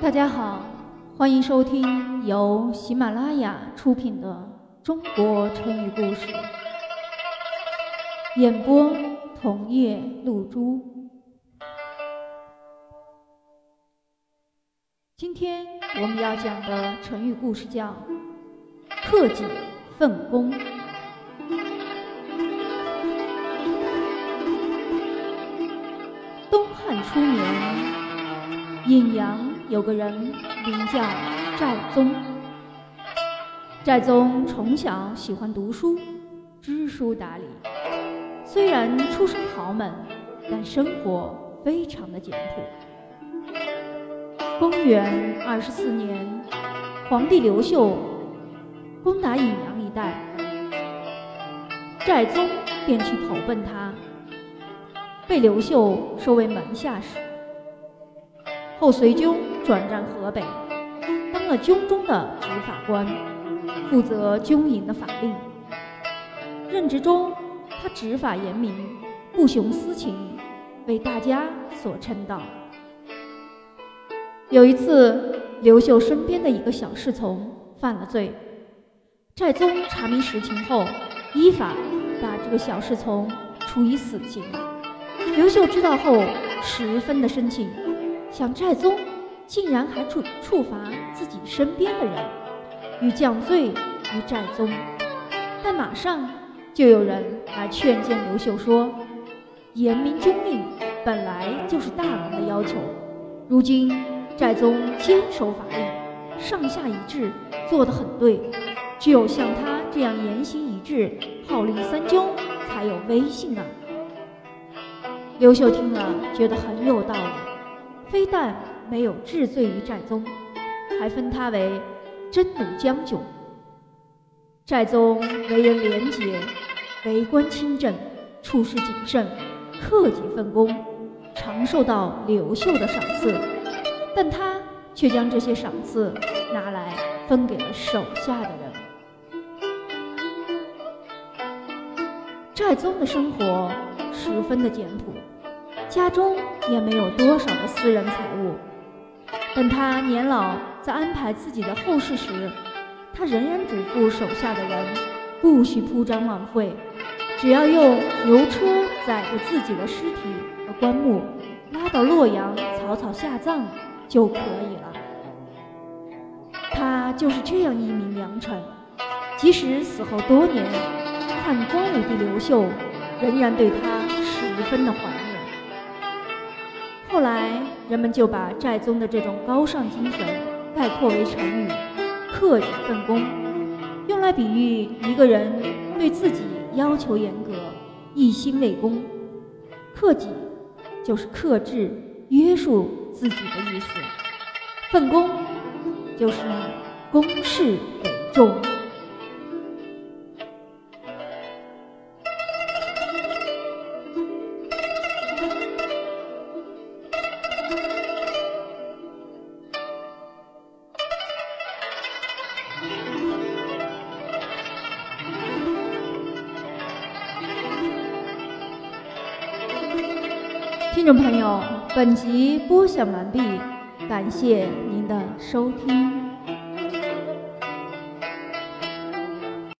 大家好，欢迎收听由喜马拉雅出品的《中国成语故事》，演播桐叶露珠。今天我们要讲的成语故事叫“克己奋功”。初年，颍阳有个人名叫寨宗。寨宗从小喜欢读书，知书达理。虽然出身豪门，但生活非常的简朴。公元二十四年，皇帝刘秀攻打颍阳一带，寨宗便去投奔他。被刘秀收为门下使，后随军转战河北，当了军中的执法官，负责军营的法令。任职中，他执法严明，不徇私情，为大家所称道。有一次，刘秀身边的一个小侍从犯了罪，寨宗查明实情后，依法把这个小侍从处以死刑。刘秀知道后，十分的生气，想寨宗竟然还处处罚自己身边的人，欲降罪于寨宗。但马上就有人来劝谏刘秀说：“严明军令本来就是大王的要求，如今寨宗坚守法令，上下一致，做得很对。只有像他这样言行一致，号令三军，才有威信啊。”刘秀听了，觉得很有道理，非但没有治罪于寨宗，还封他为真弩将军。寨宗为人廉洁，为官清正，处事谨慎，克己奉公，常受到刘秀的赏赐，但他却将这些赏赐拿来分给了手下的人。寨宗的生活十分的简朴。家中也没有多少的私人财物。等他年老，在安排自己的后事时，他仍然嘱咐手下的人，不许铺张浪费，只要用牛车载着自己的尸体和棺木，拉到洛阳草草下葬就可以了。他就是这样一名良臣，即使死后多年，汉光武帝刘秀仍然对他十分的怀。后来，人们就把寨宗的这种高尚精神概括为成语“克己奋功”，用来比喻一个人对自己要求严格、一心为公。克己就是克制、约束自己的意思；奋功就是公事为重。听众朋友，本集播讲完毕，感谢您的收听。